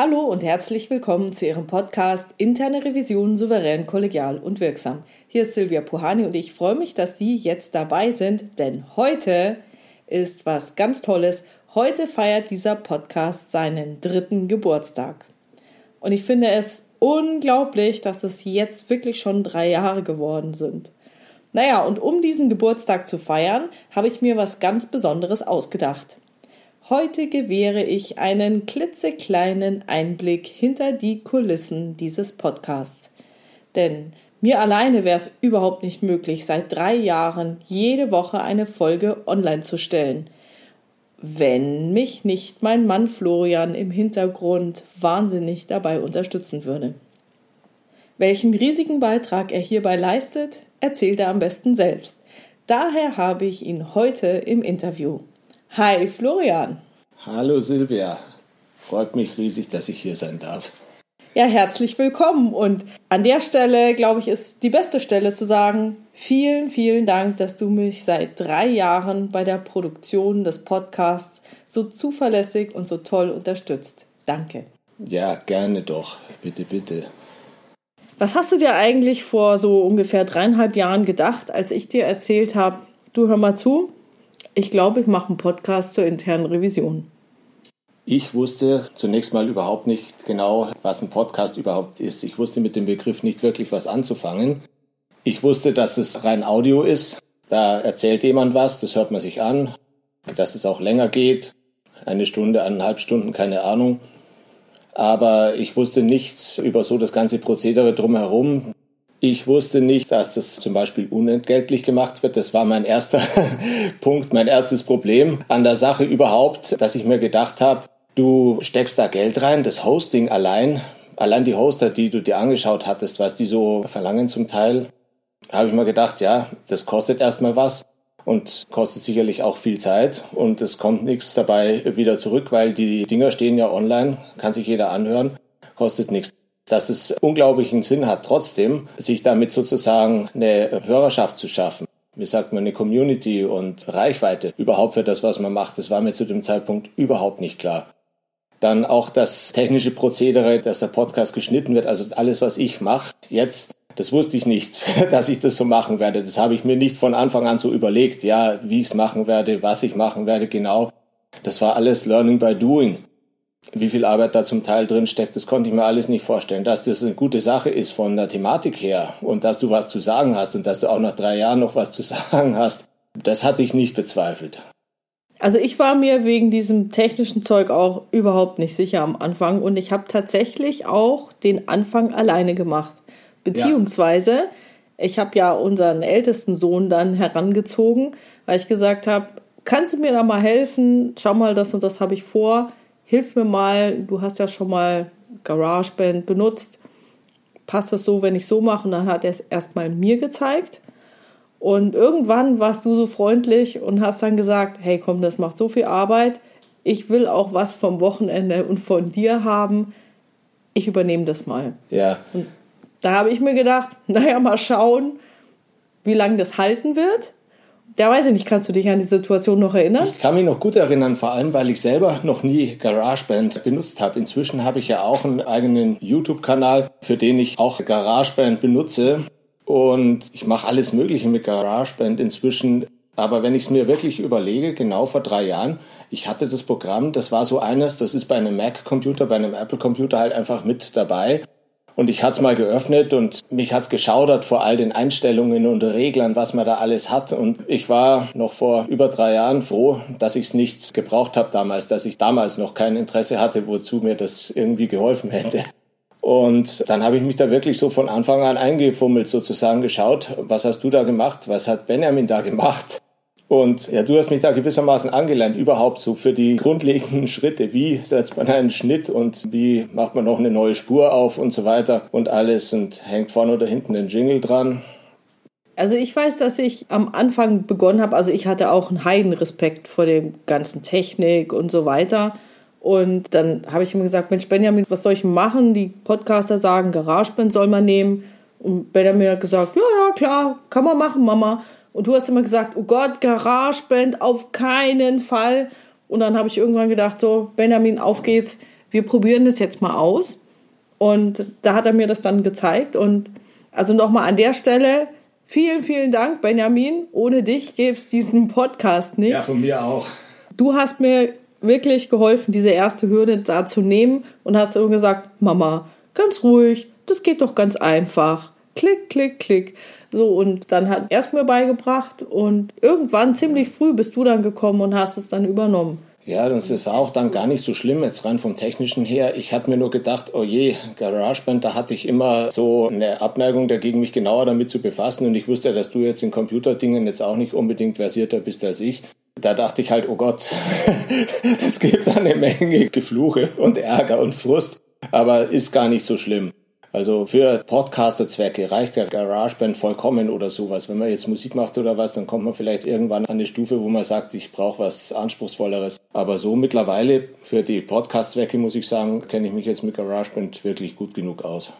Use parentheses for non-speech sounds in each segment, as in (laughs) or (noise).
Hallo und herzlich willkommen zu Ihrem Podcast Interne Revision souverän, kollegial und wirksam. Hier ist Silvia Puhani und ich freue mich, dass Sie jetzt dabei sind, denn heute ist was ganz Tolles. Heute feiert dieser Podcast seinen dritten Geburtstag. Und ich finde es unglaublich, dass es jetzt wirklich schon drei Jahre geworden sind. Naja, und um diesen Geburtstag zu feiern, habe ich mir was ganz Besonderes ausgedacht. Heute gewähre ich einen klitzekleinen Einblick hinter die Kulissen dieses Podcasts. Denn mir alleine wäre es überhaupt nicht möglich, seit drei Jahren jede Woche eine Folge online zu stellen. Wenn mich nicht mein Mann Florian im Hintergrund wahnsinnig dabei unterstützen würde. Welchen riesigen Beitrag er hierbei leistet, erzählt er am besten selbst. Daher habe ich ihn heute im Interview. Hi Florian. Hallo Silvia. Freut mich riesig, dass ich hier sein darf. Ja, herzlich willkommen. Und an der Stelle, glaube ich, ist die beste Stelle zu sagen, vielen, vielen Dank, dass du mich seit drei Jahren bei der Produktion des Podcasts so zuverlässig und so toll unterstützt. Danke. Ja, gerne doch. Bitte, bitte. Was hast du dir eigentlich vor so ungefähr dreieinhalb Jahren gedacht, als ich dir erzählt habe, du hör mal zu, ich glaube, ich mache einen Podcast zur internen Revision. Ich wusste zunächst mal überhaupt nicht genau, was ein Podcast überhaupt ist. Ich wusste mit dem Begriff nicht wirklich was anzufangen. Ich wusste, dass es rein Audio ist. Da erzählt jemand was, das hört man sich an, dass es auch länger geht. Eine Stunde, eineinhalb Stunden, keine Ahnung. Aber ich wusste nichts über so das ganze Prozedere drumherum. Ich wusste nicht, dass das zum Beispiel unentgeltlich gemacht wird. Das war mein erster (laughs) Punkt, mein erstes Problem an der Sache überhaupt, dass ich mir gedacht habe, du steckst da Geld rein, das Hosting allein, allein die Hoster, die du dir angeschaut hattest, was die so verlangen zum Teil, habe ich mir gedacht, ja, das kostet erstmal was und kostet sicherlich auch viel Zeit und es kommt nichts dabei wieder zurück, weil die Dinger stehen ja online, kann sich jeder anhören, kostet nichts dass es unglaublichen Sinn hat, trotzdem sich damit sozusagen eine Hörerschaft zu schaffen. Wie sagt man, eine Community und Reichweite überhaupt für das, was man macht. Das war mir zu dem Zeitpunkt überhaupt nicht klar. Dann auch das technische Prozedere, dass der Podcast geschnitten wird, also alles, was ich mache, jetzt, das wusste ich nicht, (laughs) dass ich das so machen werde. Das habe ich mir nicht von Anfang an so überlegt, ja, wie ich es machen werde, was ich machen werde, genau. Das war alles Learning by Doing wie viel Arbeit da zum Teil drin steckt, das konnte ich mir alles nicht vorstellen. Dass das eine gute Sache ist von der Thematik her und dass du was zu sagen hast und dass du auch nach drei Jahren noch was zu (laughs) sagen hast, das hatte ich nicht bezweifelt. Also ich war mir wegen diesem technischen Zeug auch überhaupt nicht sicher am Anfang und ich habe tatsächlich auch den Anfang alleine gemacht. Beziehungsweise, ja. ich habe ja unseren ältesten Sohn dann herangezogen, weil ich gesagt habe, kannst du mir da mal helfen? Schau mal, das und das habe ich vor hilf mir mal, du hast ja schon mal GarageBand benutzt, passt das so, wenn ich so mache? Und dann hat er es erstmal mir gezeigt. Und irgendwann warst du so freundlich und hast dann gesagt, hey komm, das macht so viel Arbeit. Ich will auch was vom Wochenende und von dir haben. Ich übernehme das mal. Ja. Und da habe ich mir gedacht, (laughs) naja, mal schauen, wie lange das halten wird. Der weiß ich nicht, kannst du dich an die Situation noch erinnern? Ich kann mich noch gut erinnern, vor allem weil ich selber noch nie GarageBand benutzt habe. Inzwischen habe ich ja auch einen eigenen YouTube-Kanal, für den ich auch GarageBand benutze. Und ich mache alles Mögliche mit GarageBand inzwischen. Aber wenn ich es mir wirklich überlege, genau vor drei Jahren, ich hatte das Programm, das war so eines, das ist bei einem Mac-Computer, bei einem Apple-Computer halt einfach mit dabei. Und ich hatte es mal geöffnet und mich hat's geschaudert vor all den Einstellungen und Reglern, was man da alles hat. Und ich war noch vor über drei Jahren froh, dass ich es nicht gebraucht habe damals, dass ich damals noch kein Interesse hatte, wozu mir das irgendwie geholfen hätte. Und dann habe ich mich da wirklich so von Anfang an eingefummelt, sozusagen geschaut, was hast du da gemacht, was hat Benjamin da gemacht. Und ja, du hast mich da gewissermaßen angelernt, überhaupt so für die grundlegenden Schritte. Wie setzt man einen Schnitt und wie macht man noch eine neue Spur auf und so weiter und alles und hängt vorne oder hinten ein Jingle dran. Also ich weiß, dass ich am Anfang begonnen habe, also ich hatte auch einen Heidenrespekt vor dem ganzen Technik und so weiter. Und dann habe ich ihm gesagt, Mensch Benjamin, was soll ich machen? Die Podcaster sagen, GarageBand soll man nehmen. Und Benjamin hat gesagt, ja, ja, klar, kann man machen, Mama. Und du hast immer gesagt, oh Gott, GarageBand auf keinen Fall. Und dann habe ich irgendwann gedacht, so, Benjamin, auf geht's. wir probieren das jetzt mal aus. Und da hat er mir das dann gezeigt. Und also nochmal an der Stelle, vielen, vielen Dank, Benjamin. Ohne dich gäbe es diesen Podcast nicht. Ja, von mir auch. Du hast mir wirklich geholfen, diese erste Hürde da zu nehmen und hast immer gesagt, Mama, ganz ruhig, das geht doch ganz einfach. Klick, klick, klick. So, und dann hat er es mir beigebracht und irgendwann ziemlich früh bist du dann gekommen und hast es dann übernommen. Ja, das war auch dann gar nicht so schlimm, jetzt rein vom Technischen her. Ich habe mir nur gedacht, oh je, GarageBand, da hatte ich immer so eine Abneigung dagegen, mich genauer damit zu befassen. Und ich wusste, dass du jetzt in Computerdingen jetzt auch nicht unbedingt versierter bist als ich. Da dachte ich halt, oh Gott, (laughs) es gibt eine Menge Gefluche und Ärger und Frust, aber ist gar nicht so schlimm. Also für Podcaster-Zwecke reicht ja GarageBand vollkommen oder sowas. Wenn man jetzt Musik macht oder was, dann kommt man vielleicht irgendwann an eine Stufe, wo man sagt, ich brauche was Anspruchsvolleres. Aber so mittlerweile für die Podcast-Zwecke muss ich sagen, kenne ich mich jetzt mit GarageBand wirklich gut genug aus.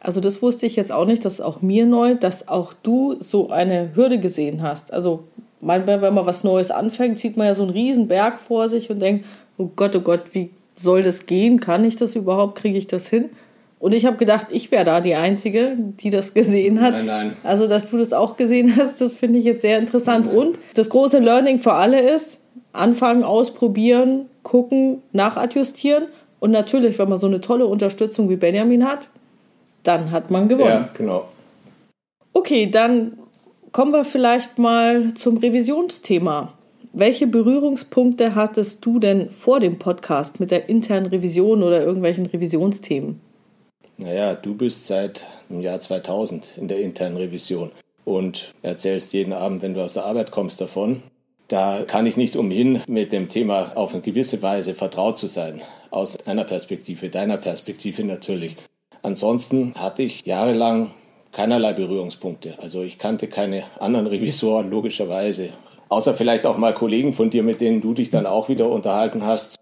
Also das wusste ich jetzt auch nicht, das ist auch mir neu, dass auch du so eine Hürde gesehen hast. Also manchmal, wenn man was Neues anfängt, sieht man ja so einen riesen Berg vor sich und denkt, oh Gott, oh Gott, wie soll das gehen? Kann ich das überhaupt? Kriege ich das hin? Und ich habe gedacht, ich wäre da die Einzige, die das gesehen hat. Nein, nein. Also, dass du das auch gesehen hast, das finde ich jetzt sehr interessant. Nein. Und das große Learning für alle ist, anfangen, ausprobieren, gucken, nachadjustieren. Und natürlich, wenn man so eine tolle Unterstützung wie Benjamin hat, dann hat man gewonnen. Ja, genau. Okay, dann kommen wir vielleicht mal zum Revisionsthema. Welche Berührungspunkte hattest du denn vor dem Podcast mit der internen Revision oder irgendwelchen Revisionsthemen? Naja, du bist seit dem Jahr 2000 in der internen Revision und erzählst jeden Abend, wenn du aus der Arbeit kommst, davon. Da kann ich nicht umhin, mit dem Thema auf eine gewisse Weise vertraut zu sein. Aus einer Perspektive, deiner Perspektive natürlich. Ansonsten hatte ich jahrelang keinerlei Berührungspunkte. Also ich kannte keine anderen (laughs) Revisoren, logischerweise. Außer vielleicht auch mal Kollegen von dir, mit denen du dich dann auch wieder unterhalten hast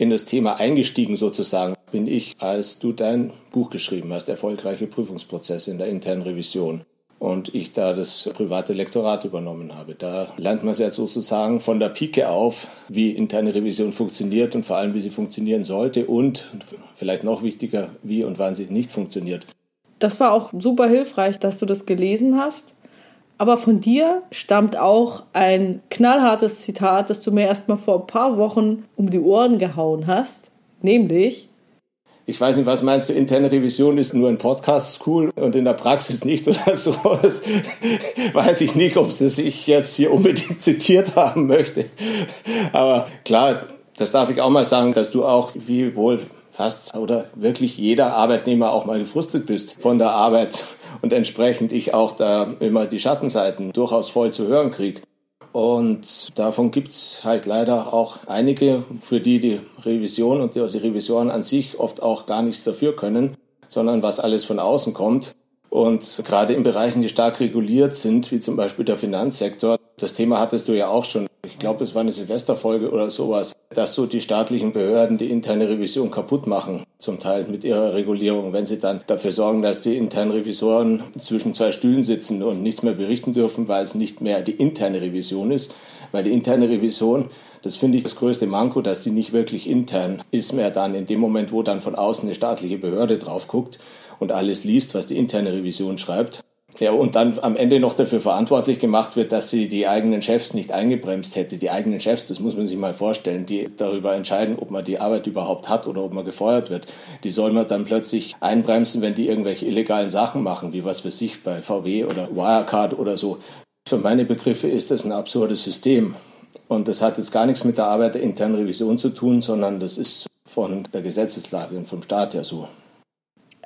in das Thema eingestiegen sozusagen bin ich, als du dein Buch geschrieben hast, Erfolgreiche Prüfungsprozesse in der internen Revision. Und ich da das private Lektorat übernommen habe. Da lernt man es ja sozusagen von der Pike auf, wie interne Revision funktioniert und vor allem, wie sie funktionieren sollte und vielleicht noch wichtiger, wie und wann sie nicht funktioniert. Das war auch super hilfreich, dass du das gelesen hast aber von dir stammt auch ein knallhartes Zitat, das du mir erst mal vor ein paar Wochen um die Ohren gehauen hast. Nämlich, ich weiß nicht, was meinst du, interne Revision ist nur in Podcasts cool und in der Praxis nicht oder (laughs) so. Das weiß ich nicht, ob das ich jetzt hier unbedingt (laughs) zitiert haben möchte. Aber klar, das darf ich auch mal sagen, dass du auch, wie wohl fast oder wirklich jeder Arbeitnehmer auch mal gefrustet bist von der Arbeit und entsprechend ich auch da immer die Schattenseiten durchaus voll zu hören kriege. Und davon gibt's halt leider auch einige, für die die Revision und die Revisoren an sich oft auch gar nichts dafür können, sondern was alles von außen kommt. Und gerade in Bereichen, die stark reguliert sind, wie zum Beispiel der Finanzsektor, das Thema hattest du ja auch schon. Ich glaube, es war eine Silvesterfolge oder sowas, dass so die staatlichen Behörden die interne Revision kaputt machen, zum Teil mit ihrer Regulierung, wenn sie dann dafür sorgen, dass die internen Revisoren zwischen zwei Stühlen sitzen und nichts mehr berichten dürfen, weil es nicht mehr die interne Revision ist. Weil die interne Revision, das finde ich das größte Manko, dass die nicht wirklich intern ist mehr dann in dem Moment, wo dann von außen eine staatliche Behörde drauf guckt und alles liest, was die interne Revision schreibt. Ja, und dann am Ende noch dafür verantwortlich gemacht wird, dass sie die eigenen Chefs nicht eingebremst hätte. Die eigenen Chefs, das muss man sich mal vorstellen, die darüber entscheiden, ob man die Arbeit überhaupt hat oder ob man gefeuert wird. Die soll man dann plötzlich einbremsen, wenn die irgendwelche illegalen Sachen machen, wie was für sich bei VW oder Wirecard oder so. Für meine Begriffe ist das ein absurdes System. Und das hat jetzt gar nichts mit der Arbeit der internen Revision zu tun, sondern das ist von der Gesetzeslage und vom Staat her so.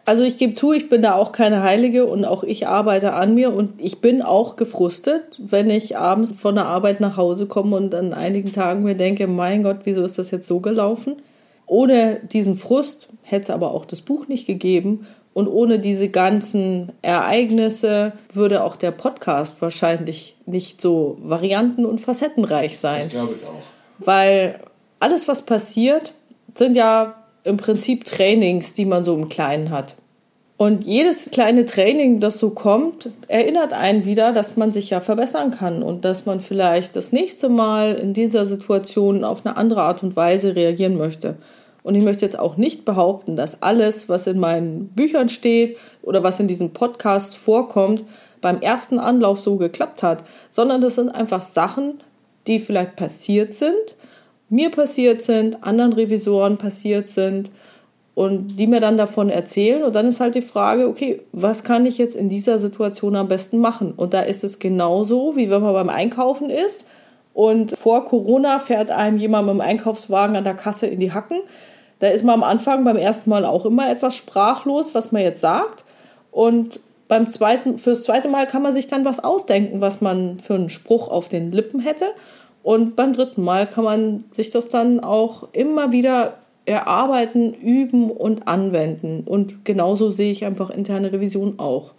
Also ich gebe zu, ich bin da auch keine Heilige und auch ich arbeite an mir und ich bin auch gefrustet, wenn ich abends von der Arbeit nach Hause komme und an einigen Tagen mir denke, mein Gott, wieso ist das jetzt so gelaufen? Ohne diesen Frust hätte es aber auch das Buch nicht gegeben und ohne diese ganzen Ereignisse würde auch der Podcast wahrscheinlich nicht so varianten- und facettenreich sein. Das glaube ich auch. Weil alles, was passiert, sind ja im Prinzip Trainings, die man so im Kleinen hat. Und jedes kleine Training, das so kommt, erinnert einen wieder, dass man sich ja verbessern kann und dass man vielleicht das nächste Mal in dieser Situation auf eine andere Art und Weise reagieren möchte. Und ich möchte jetzt auch nicht behaupten, dass alles, was in meinen Büchern steht oder was in diesem Podcast vorkommt, beim ersten Anlauf so geklappt hat, sondern das sind einfach Sachen, die vielleicht passiert sind, mir passiert sind, anderen Revisoren passiert sind und die mir dann davon erzählen. Und dann ist halt die Frage, okay, was kann ich jetzt in dieser Situation am besten machen? Und da ist es genauso, wie wenn man beim Einkaufen ist und vor Corona fährt einem jemand mit dem Einkaufswagen an der Kasse in die Hacken da ist man am Anfang beim ersten Mal auch immer etwas sprachlos, was man jetzt sagt. Und beim zweiten, fürs zweite Mal kann man sich dann was ausdenken, was man für einen Spruch auf den Lippen hätte. Und beim dritten Mal kann man sich das dann auch immer wieder erarbeiten, üben und anwenden. Und genauso sehe ich einfach interne Revision auch.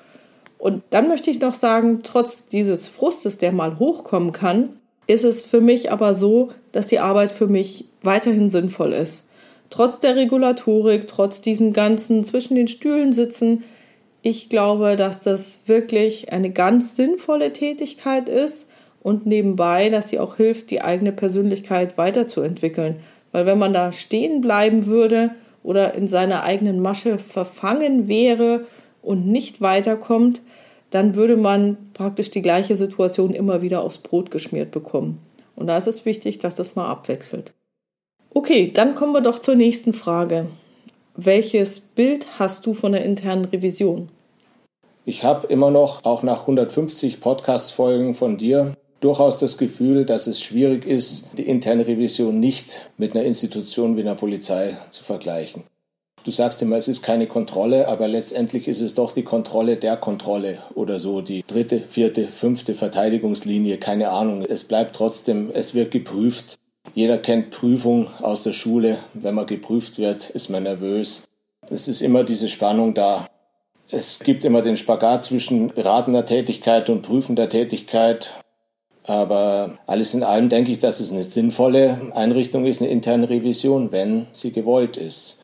Und dann möchte ich noch sagen, trotz dieses Frustes, der mal hochkommen kann, ist es für mich aber so, dass die Arbeit für mich weiterhin sinnvoll ist trotz der Regulatorik, trotz diesem ganzen zwischen den Stühlen sitzen, ich glaube, dass das wirklich eine ganz sinnvolle Tätigkeit ist und nebenbei, dass sie auch hilft, die eigene Persönlichkeit weiterzuentwickeln. Weil wenn man da stehen bleiben würde oder in seiner eigenen Masche verfangen wäre und nicht weiterkommt, dann würde man praktisch die gleiche Situation immer wieder aufs Brot geschmiert bekommen. Und da ist es wichtig, dass das mal abwechselt. Okay, dann kommen wir doch zur nächsten Frage. Welches Bild hast du von der internen Revision? Ich habe immer noch, auch nach 150 Podcast-Folgen von dir, durchaus das Gefühl, dass es schwierig ist, die interne Revision nicht mit einer Institution wie einer Polizei zu vergleichen. Du sagst immer, es ist keine Kontrolle, aber letztendlich ist es doch die Kontrolle der Kontrolle oder so, die dritte, vierte, fünfte Verteidigungslinie, keine Ahnung. Es bleibt trotzdem, es wird geprüft. Jeder kennt Prüfung aus der Schule. Wenn man geprüft wird, ist man nervös. Es ist immer diese Spannung da. Es gibt immer den Spagat zwischen beratender Tätigkeit und prüfender Tätigkeit. Aber alles in allem denke ich, dass es eine sinnvolle Einrichtung ist, eine interne Revision, wenn sie gewollt ist.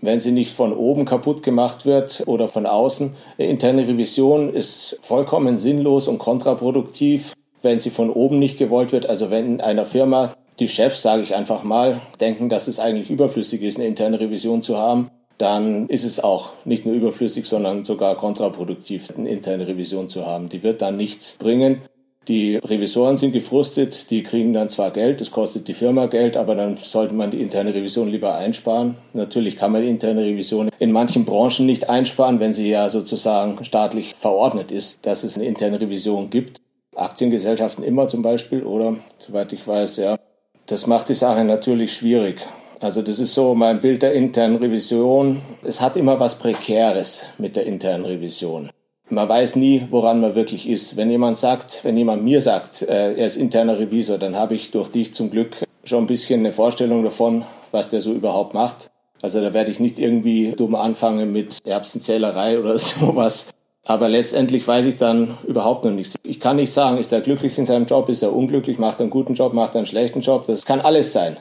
Wenn sie nicht von oben kaputt gemacht wird oder von außen. Eine interne Revision ist vollkommen sinnlos und kontraproduktiv, wenn sie von oben nicht gewollt wird. Also wenn in einer Firma die Chefs, sage ich einfach mal, denken, dass es eigentlich überflüssig ist, eine interne Revision zu haben, dann ist es auch nicht nur überflüssig, sondern sogar kontraproduktiv, eine interne Revision zu haben. Die wird dann nichts bringen. Die Revisoren sind gefrustet, die kriegen dann zwar Geld, das kostet die Firma Geld, aber dann sollte man die interne Revision lieber einsparen. Natürlich kann man die interne Revision in manchen Branchen nicht einsparen, wenn sie ja sozusagen staatlich verordnet ist, dass es eine interne Revision gibt. Aktiengesellschaften immer zum Beispiel, oder soweit ich weiß, ja. Das macht die Sache natürlich schwierig. Also das ist so mein Bild der internen Revision. Es hat immer was Prekäres mit der internen Revision. Man weiß nie, woran man wirklich ist. Wenn jemand sagt, wenn jemand mir sagt, äh, er ist interner Revisor, dann habe ich durch dich zum Glück schon ein bisschen eine Vorstellung davon, was der so überhaupt macht. Also da werde ich nicht irgendwie dumm anfangen mit Erbsenzählerei oder (laughs) sowas. Aber letztendlich weiß ich dann überhaupt noch nichts. Ich kann nicht sagen, ist er glücklich in seinem Job, ist er unglücklich, macht er einen guten Job, macht er einen schlechten Job. Das kann alles sein.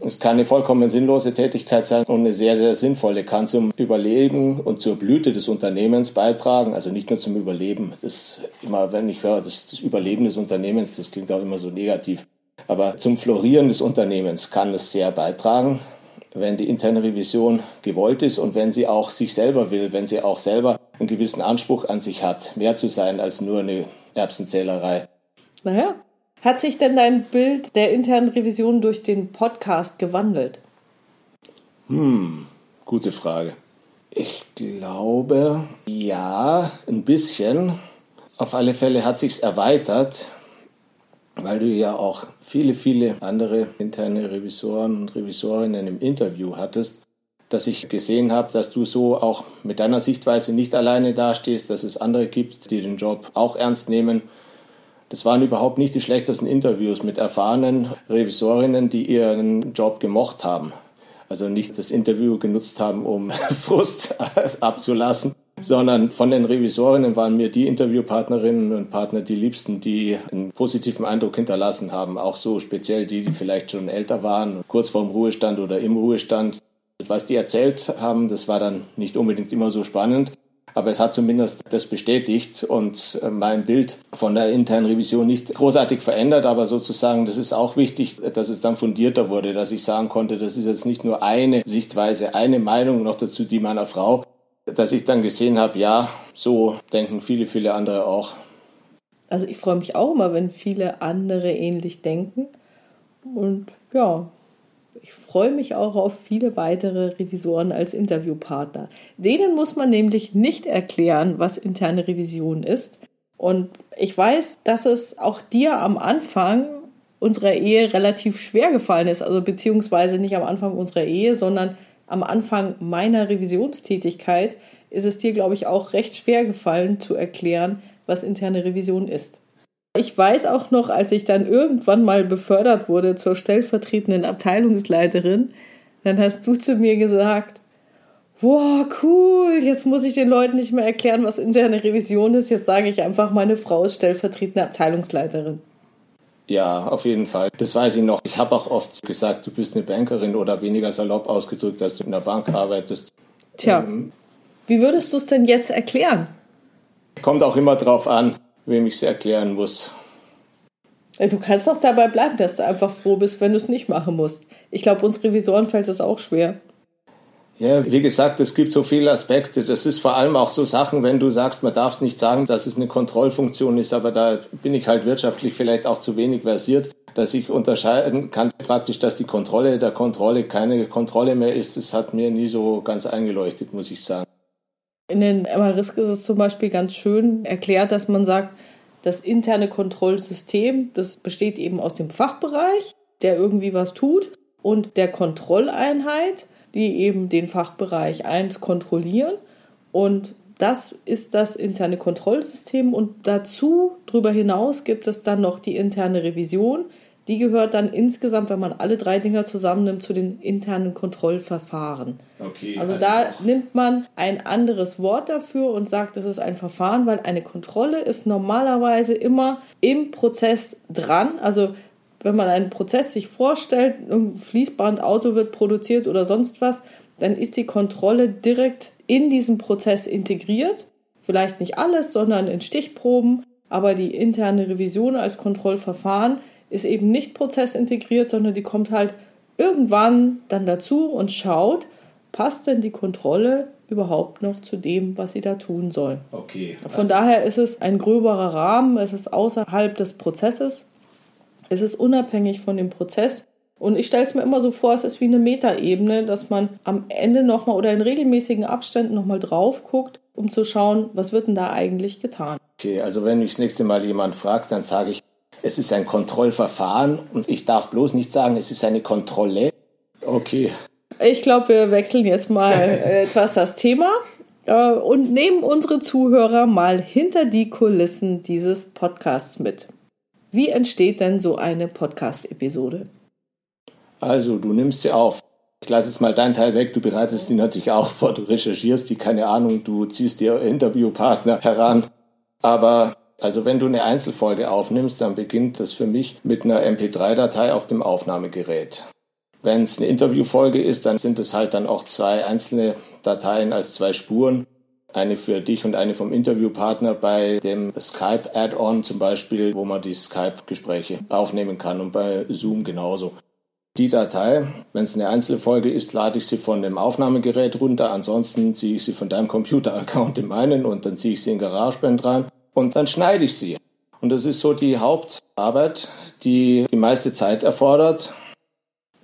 Es kann eine vollkommen sinnlose Tätigkeit sein und eine sehr, sehr sinnvolle, kann zum Überleben und zur Blüte des Unternehmens beitragen. Also nicht nur zum Überleben. Das immer, wenn ich höre, das, das Überleben des Unternehmens, das klingt auch immer so negativ. Aber zum Florieren des Unternehmens kann es sehr beitragen wenn die interne Revision gewollt ist und wenn sie auch sich selber will, wenn sie auch selber einen gewissen Anspruch an sich hat, mehr zu sein als nur eine Erbsenzählerei. Naja, hat sich denn dein Bild der internen Revision durch den Podcast gewandelt? Hm, gute Frage. Ich glaube, ja, ein bisschen. Auf alle Fälle hat sich's erweitert weil du ja auch viele, viele andere interne Revisoren und Revisorinnen im Interview hattest, dass ich gesehen habe, dass du so auch mit deiner Sichtweise nicht alleine dastehst, dass es andere gibt, die den Job auch ernst nehmen. Das waren überhaupt nicht die schlechtesten Interviews mit erfahrenen Revisorinnen, die ihren Job gemocht haben. Also nicht das Interview genutzt haben, um (laughs) Frust abzulassen, sondern von den Revisorinnen waren mir die Interviewpartnerinnen und Partner die liebsten, die einen positiven Eindruck hinterlassen haben. Auch so speziell die, die vielleicht schon älter waren, kurz vorm Ruhestand oder im Ruhestand. Was die erzählt haben, das war dann nicht unbedingt immer so spannend. Aber es hat zumindest das bestätigt und äh, mein Bild von der internen Revision nicht großartig verändert, aber sozusagen, das ist auch wichtig, dass es dann fundierter wurde, dass ich sagen konnte, das ist jetzt nicht nur eine Sichtweise, eine Meinung noch dazu, die meiner Frau, dass ich dann gesehen habe, ja, so denken viele, viele andere auch. Also ich freue mich auch immer, wenn viele andere ähnlich denken. Und ja, freue mich auch auf viele weitere Revisoren als Interviewpartner. Denen muss man nämlich nicht erklären, was interne Revision ist. Und ich weiß, dass es auch dir am Anfang unserer Ehe relativ schwer gefallen ist. Also beziehungsweise nicht am Anfang unserer Ehe, sondern am Anfang meiner Revisionstätigkeit ist es dir, glaube ich, auch recht schwer gefallen zu erklären, was interne Revision ist. Ich weiß auch noch, als ich dann irgendwann mal befördert wurde zur stellvertretenden Abteilungsleiterin, dann hast du zu mir gesagt, wow, cool, jetzt muss ich den Leuten nicht mehr erklären, was interne Revision ist, jetzt sage ich einfach, meine Frau ist stellvertretende Abteilungsleiterin. Ja, auf jeden Fall. Das weiß ich noch. Ich habe auch oft gesagt, du bist eine Bankerin oder weniger salopp ausgedrückt, dass du in der Bank arbeitest. Tja, ähm, wie würdest du es denn jetzt erklären? Kommt auch immer drauf an, wem ich es erklären muss. Du kannst doch dabei bleiben, dass du einfach froh bist, wenn du es nicht machen musst. Ich glaube, uns Revisoren fällt das auch schwer. Ja, wie gesagt, es gibt so viele Aspekte. Das ist vor allem auch so Sachen, wenn du sagst, man darf nicht sagen, dass es eine Kontrollfunktion ist, aber da bin ich halt wirtschaftlich vielleicht auch zu wenig versiert, dass ich unterscheiden kann praktisch, dass die Kontrolle der Kontrolle keine Kontrolle mehr ist. Das hat mir nie so ganz eingeleuchtet, muss ich sagen. In den MRISC ist es zum Beispiel ganz schön erklärt, dass man sagt, das interne Kontrollsystem, das besteht eben aus dem Fachbereich, der irgendwie was tut, und der Kontrolleinheit, die eben den Fachbereich 1 kontrollieren. Und das ist das interne Kontrollsystem. Und dazu, darüber hinaus, gibt es dann noch die interne Revision, die gehört dann insgesamt, wenn man alle drei Dinger zusammennimmt, zu den internen Kontrollverfahren. Okay, also, also da auch. nimmt man ein anderes Wort dafür und sagt, das ist ein Verfahren, weil eine Kontrolle ist normalerweise immer im Prozess dran. Also wenn man einen Prozess sich vorstellt, ein Fließbandauto wird produziert oder sonst was, dann ist die Kontrolle direkt in diesem Prozess integriert. Vielleicht nicht alles, sondern in Stichproben, aber die interne Revision als Kontrollverfahren ist eben nicht prozessintegriert, sondern die kommt halt irgendwann dann dazu und schaut, passt denn die Kontrolle überhaupt noch zu dem, was sie da tun soll. Okay. Von also. daher ist es ein gröberer Rahmen, es ist außerhalb des Prozesses, es ist unabhängig von dem Prozess. Und ich stelle es mir immer so vor, es ist wie eine Metaebene, dass man am Ende nochmal oder in regelmäßigen Abständen nochmal drauf guckt, um zu schauen, was wird denn da eigentlich getan. Okay, also wenn mich das nächste Mal jemand fragt, dann sage ich, es ist ein Kontrollverfahren und ich darf bloß nicht sagen, es ist eine Kontrolle. Okay. Ich glaube, wir wechseln jetzt mal (laughs) etwas das Thema äh, und nehmen unsere Zuhörer mal hinter die Kulissen dieses Podcasts mit. Wie entsteht denn so eine Podcast-Episode? Also, du nimmst sie auf. Ich lasse jetzt mal deinen Teil weg. Du bereitest die natürlich auch vor. Du recherchierst die, keine Ahnung. Du ziehst dir Interviewpartner heran. Aber also wenn du eine Einzelfolge aufnimmst, dann beginnt das für mich mit einer MP3-Datei auf dem Aufnahmegerät. Wenn es eine Interviewfolge ist, dann sind es halt dann auch zwei einzelne Dateien als zwei Spuren. Eine für dich und eine vom Interviewpartner bei dem Skype-Add-on zum Beispiel, wo man die Skype-Gespräche aufnehmen kann und bei Zoom genauso. Die Datei, wenn es eine einzelne Folge ist, lade ich sie von dem Aufnahmegerät runter. Ansonsten ziehe ich sie von deinem Computer-Account in meinen und dann ziehe ich sie in GarageBand rein und dann schneide ich sie. Und das ist so die Hauptarbeit, die die meiste Zeit erfordert.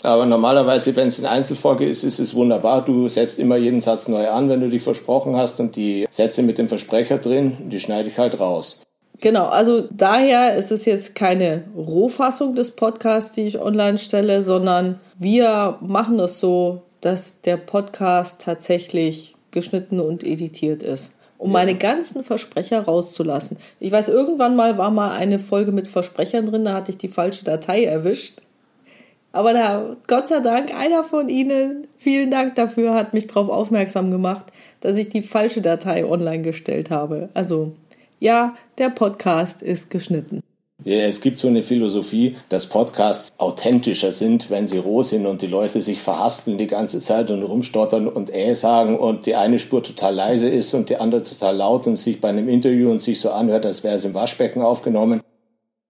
Aber normalerweise, wenn es eine Einzelfolge ist, ist es wunderbar. Du setzt immer jeden Satz neu an, wenn du dich versprochen hast und die Sätze mit dem Versprecher drin, die schneide ich halt raus. Genau, also daher ist es jetzt keine Rohfassung des Podcasts, die ich online stelle, sondern wir machen es so, dass der Podcast tatsächlich geschnitten und editiert ist um ja. meine ganzen Versprecher rauszulassen. Ich weiß, irgendwann mal war mal eine Folge mit Versprechern drin, da hatte ich die falsche Datei erwischt. Aber da, Gott sei Dank, einer von Ihnen, vielen Dank dafür, hat mich darauf aufmerksam gemacht, dass ich die falsche Datei online gestellt habe. Also, ja, der Podcast ist geschnitten. Es gibt so eine Philosophie, dass Podcasts authentischer sind, wenn sie roh sind und die Leute sich verhaspeln die ganze Zeit und rumstottern und äh sagen und die eine Spur total leise ist und die andere total laut und sich bei einem Interview und sich so anhört, als wäre es im Waschbecken aufgenommen.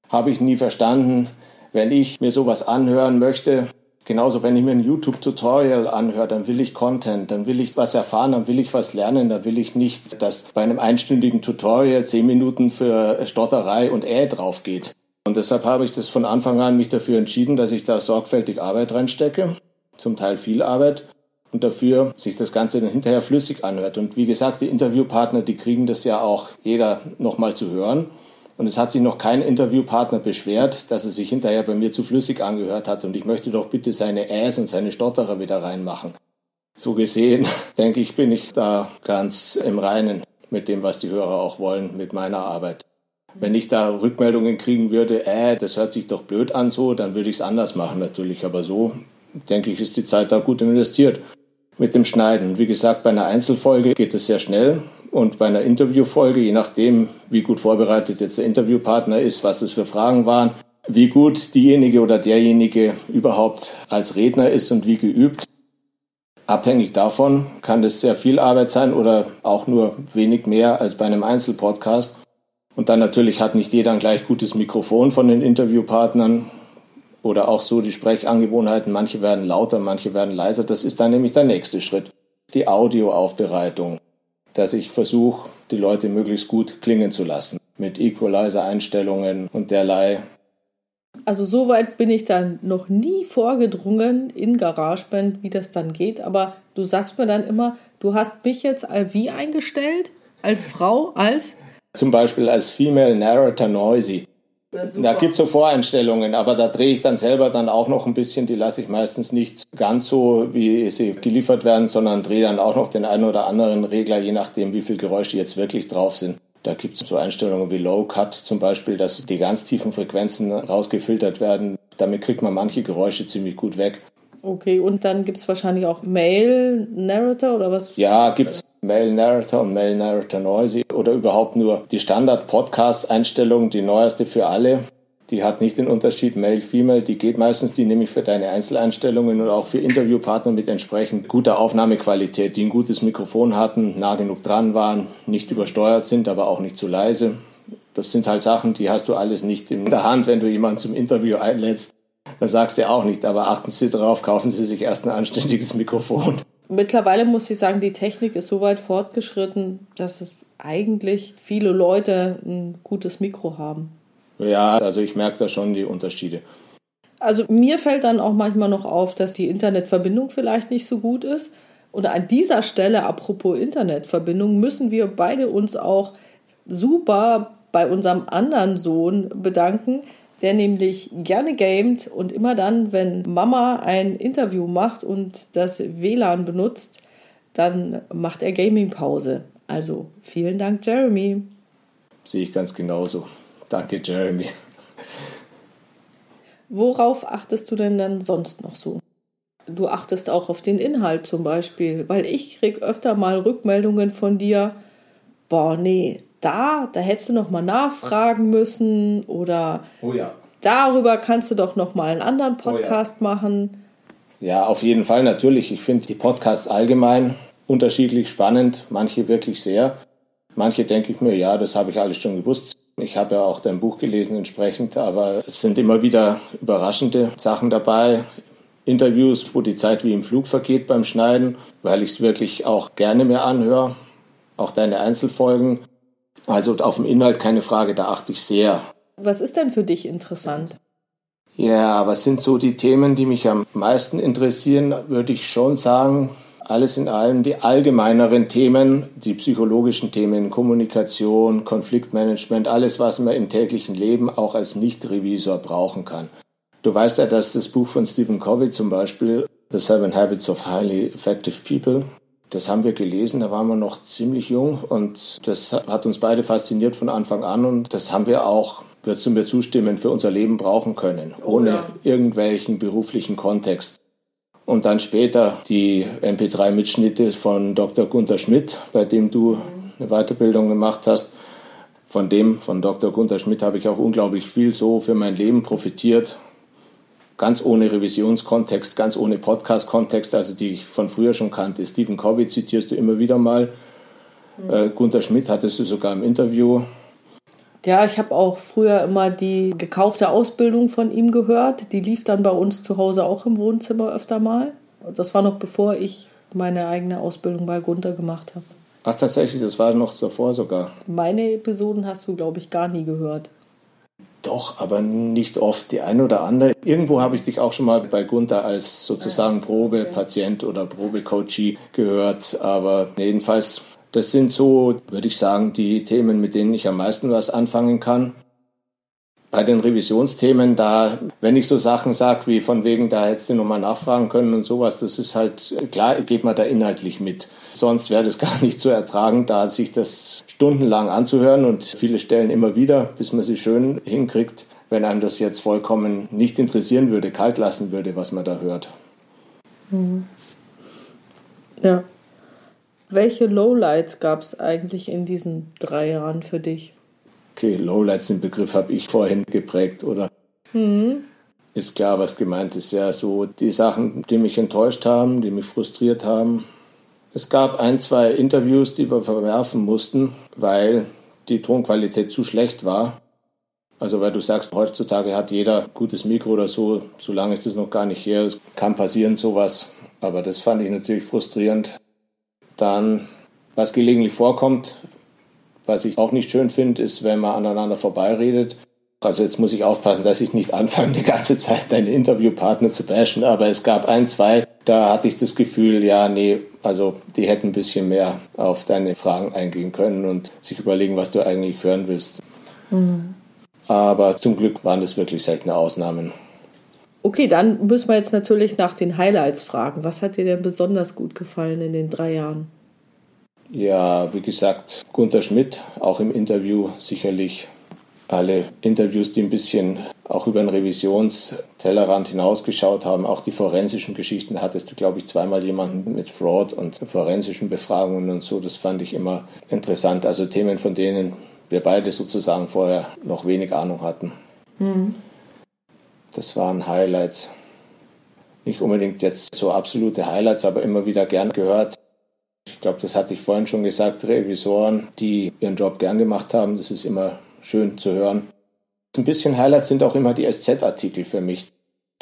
Habe ich nie verstanden. Wenn ich mir sowas anhören möchte, Genauso, wenn ich mir ein YouTube-Tutorial anhöre, dann will ich Content, dann will ich was erfahren, dann will ich was lernen, dann will ich nicht, dass bei einem einstündigen Tutorial zehn Minuten für Stotterei und Äh drauf geht. Und deshalb habe ich das von Anfang an mich dafür entschieden, dass ich da sorgfältig Arbeit reinstecke, zum Teil viel Arbeit, und dafür sich das Ganze dann hinterher flüssig anhört. Und wie gesagt, die Interviewpartner, die kriegen das ja auch jeder nochmal zu hören. Und es hat sich noch kein Interviewpartner beschwert, dass er sich hinterher bei mir zu flüssig angehört hat. Und ich möchte doch bitte seine Äs und seine Stotterer wieder reinmachen. So gesehen, (laughs) denke ich, bin ich da ganz im Reinen mit dem, was die Hörer auch wollen, mit meiner Arbeit. Wenn ich da Rückmeldungen kriegen würde, äh, das hört sich doch blöd an so, dann würde ich es anders machen natürlich. Aber so, denke ich, ist die Zeit da gut investiert mit dem Schneiden. Wie gesagt, bei einer Einzelfolge geht es sehr schnell. Und bei einer Interviewfolge, je nachdem, wie gut vorbereitet jetzt der Interviewpartner ist, was es für Fragen waren, wie gut diejenige oder derjenige überhaupt als Redner ist und wie geübt, abhängig davon kann es sehr viel Arbeit sein oder auch nur wenig mehr als bei einem Einzelpodcast. Und dann natürlich hat nicht jeder ein gleich gutes Mikrofon von den Interviewpartnern oder auch so die Sprechangewohnheiten. Manche werden lauter, manche werden leiser. Das ist dann nämlich der nächste Schritt. Die Audioaufbereitung dass ich versuche, die Leute möglichst gut klingen zu lassen. Mit Equalizer-Einstellungen und derlei. Also so weit bin ich dann noch nie vorgedrungen in GarageBand, wie das dann geht. Aber du sagst mir dann immer, du hast mich jetzt wie eingestellt? Als Frau? Als? Zum Beispiel als Female Narrator Noisy. Da gibt es so Voreinstellungen, aber da drehe ich dann selber dann auch noch ein bisschen. Die lasse ich meistens nicht ganz so, wie sie geliefert werden, sondern drehe dann auch noch den einen oder anderen Regler, je nachdem, wie viel Geräusche jetzt wirklich drauf sind. Da gibt es so Einstellungen wie Low Cut zum Beispiel, dass die ganz tiefen Frequenzen rausgefiltert werden. Damit kriegt man manche Geräusche ziemlich gut weg. Okay, und dann gibt es wahrscheinlich auch Male Narrator oder was? Ja, gibt's Male Narrator und Male Narrator Noisy oder überhaupt nur die Standard-Podcast-Einstellung, die neueste für alle. Die hat nicht den Unterschied Male-Female, die geht meistens, die nehme ich für deine Einzeleinstellungen und auch für Interviewpartner mit entsprechend guter Aufnahmequalität, die ein gutes Mikrofon hatten, nah genug dran waren, nicht übersteuert sind, aber auch nicht zu leise. Das sind halt Sachen, die hast du alles nicht in der Hand, wenn du jemanden zum Interview einlädst. Dann sagst du auch nicht, aber achten Sie darauf, kaufen Sie sich erst ein anständiges Mikrofon. Mittlerweile muss ich sagen, die Technik ist so weit fortgeschritten, dass es eigentlich viele Leute ein gutes Mikro haben. Ja, also ich merke da schon die Unterschiede. Also mir fällt dann auch manchmal noch auf, dass die Internetverbindung vielleicht nicht so gut ist. Und an dieser Stelle, apropos Internetverbindung, müssen wir beide uns auch super bei unserem anderen Sohn bedanken, der nämlich gerne gamet und immer dann, wenn Mama ein Interview macht und das WLAN benutzt, dann macht er Gaming-Pause. Also vielen Dank, Jeremy. Sehe ich ganz genauso. Danke, Jeremy. Worauf achtest du denn dann sonst noch so? Du achtest auch auf den Inhalt zum Beispiel, weil ich krieg öfter mal Rückmeldungen von dir. Boah, nee, da, da hättest du noch mal nachfragen müssen oder oh ja. darüber kannst du doch noch mal einen anderen Podcast oh ja. machen. Ja, auf jeden Fall natürlich. Ich finde die Podcasts allgemein unterschiedlich spannend, manche wirklich sehr. Manche denke ich mir, ja, das habe ich alles schon gewusst. Ich habe ja auch dein Buch gelesen entsprechend, aber es sind immer wieder überraschende Sachen dabei. Interviews, wo die Zeit wie im Flug vergeht beim Schneiden, weil ich es wirklich auch gerne mir anhöre. Auch deine Einzelfolgen. Also auf den Inhalt keine Frage, da achte ich sehr. Was ist denn für dich interessant? Ja, was sind so die Themen, die mich am meisten interessieren, würde ich schon sagen. Alles in allem die allgemeineren Themen, die psychologischen Themen, Kommunikation, Konfliktmanagement, alles, was man im täglichen Leben auch als Nicht-Revisor brauchen kann. Du weißt ja, dass das Buch von Stephen Covey zum Beispiel, The Seven Habits of Highly Effective People, das haben wir gelesen, da waren wir noch ziemlich jung und das hat uns beide fasziniert von Anfang an und das haben wir auch, würdest du mir zustimmen, für unser Leben brauchen können, ohne ja. irgendwelchen beruflichen Kontext. Und dann später die MP3-Mitschnitte von Dr. Gunther Schmidt, bei dem du eine Weiterbildung gemacht hast, von dem, von Dr. Gunther Schmidt, habe ich auch unglaublich viel so für mein Leben profitiert. Ganz ohne Revisionskontext, ganz ohne Podcast-Kontext, also die ich von früher schon kannte. Stephen Covey zitierst du immer wieder mal. Mhm. Äh, Gunther Schmidt hattest du sogar im Interview. Ja, ich habe auch früher immer die gekaufte Ausbildung von ihm gehört. Die lief dann bei uns zu Hause auch im Wohnzimmer öfter mal. Das war noch bevor ich meine eigene Ausbildung bei Gunther gemacht habe. Ach, tatsächlich, das war noch davor sogar. Meine Episoden hast du, glaube ich, gar nie gehört. Doch, aber nicht oft. Die eine oder andere. Irgendwo habe ich dich auch schon mal bei Gunther als sozusagen Probepatient oder Probecoachie gehört. Aber jedenfalls das sind so, würde ich sagen, die Themen, mit denen ich am meisten was anfangen kann. Bei den Revisionsthemen, da, wenn ich so Sachen sage, wie von wegen, da hättest du nochmal nachfragen können und sowas, das ist halt, klar, geht man da inhaltlich mit. Sonst wäre das (laughs) gar nicht zu ertragen, da sich das stundenlang anzuhören und viele Stellen immer wieder, bis man sie schön hinkriegt, wenn einem das jetzt vollkommen nicht interessieren würde, kalt lassen würde, was man da hört. Mhm. Ja. Welche Lowlights gab es eigentlich in diesen drei Jahren für dich? Okay, Lowlights, den Begriff habe ich vorhin geprägt, oder? Mhm. Ist klar, was gemeint ist. Ja, so die Sachen, die mich enttäuscht haben, die mich frustriert haben. Es gab ein, zwei Interviews, die wir verwerfen mussten, weil die Tonqualität zu schlecht war. Also weil du sagst, heutzutage hat jeder gutes Mikro oder so, so lange ist es noch gar nicht her. Es kann passieren sowas. Aber das fand ich natürlich frustrierend. Dann, was gelegentlich vorkommt, was ich auch nicht schön finde, ist, wenn man aneinander vorbeiredet. Also jetzt muss ich aufpassen, dass ich nicht (laughs) anfange, die ganze Zeit deine Interviewpartner zu bashen, aber es gab ein, zwei, da hatte ich das Gefühl, ja, nee, also die hätten ein bisschen mehr auf deine Fragen eingehen können und sich überlegen, was du eigentlich hören willst. Mhm. Aber zum Glück waren das wirklich seltene Ausnahmen. Okay, dann müssen wir jetzt natürlich nach den Highlights fragen. Was hat dir denn besonders gut gefallen in den drei Jahren? Ja, wie gesagt, Gunther Schmidt, auch im Interview sicherlich alle Interviews, die ein bisschen auch über den Revisionstellerrand hinausgeschaut haben, auch die forensischen Geschichten, hattest du, glaube ich, zweimal jemanden mit Fraud und forensischen Befragungen und so. Das fand ich immer interessant. Also Themen, von denen wir beide sozusagen vorher noch wenig Ahnung hatten. Mhm. Das waren Highlights. Nicht unbedingt jetzt so absolute Highlights, aber immer wieder gern gehört. Ich glaube, das hatte ich vorhin schon gesagt, Revisoren, die ihren Job gern gemacht haben, das ist immer schön zu hören. Ein bisschen Highlights sind auch immer die SZ-Artikel für mich.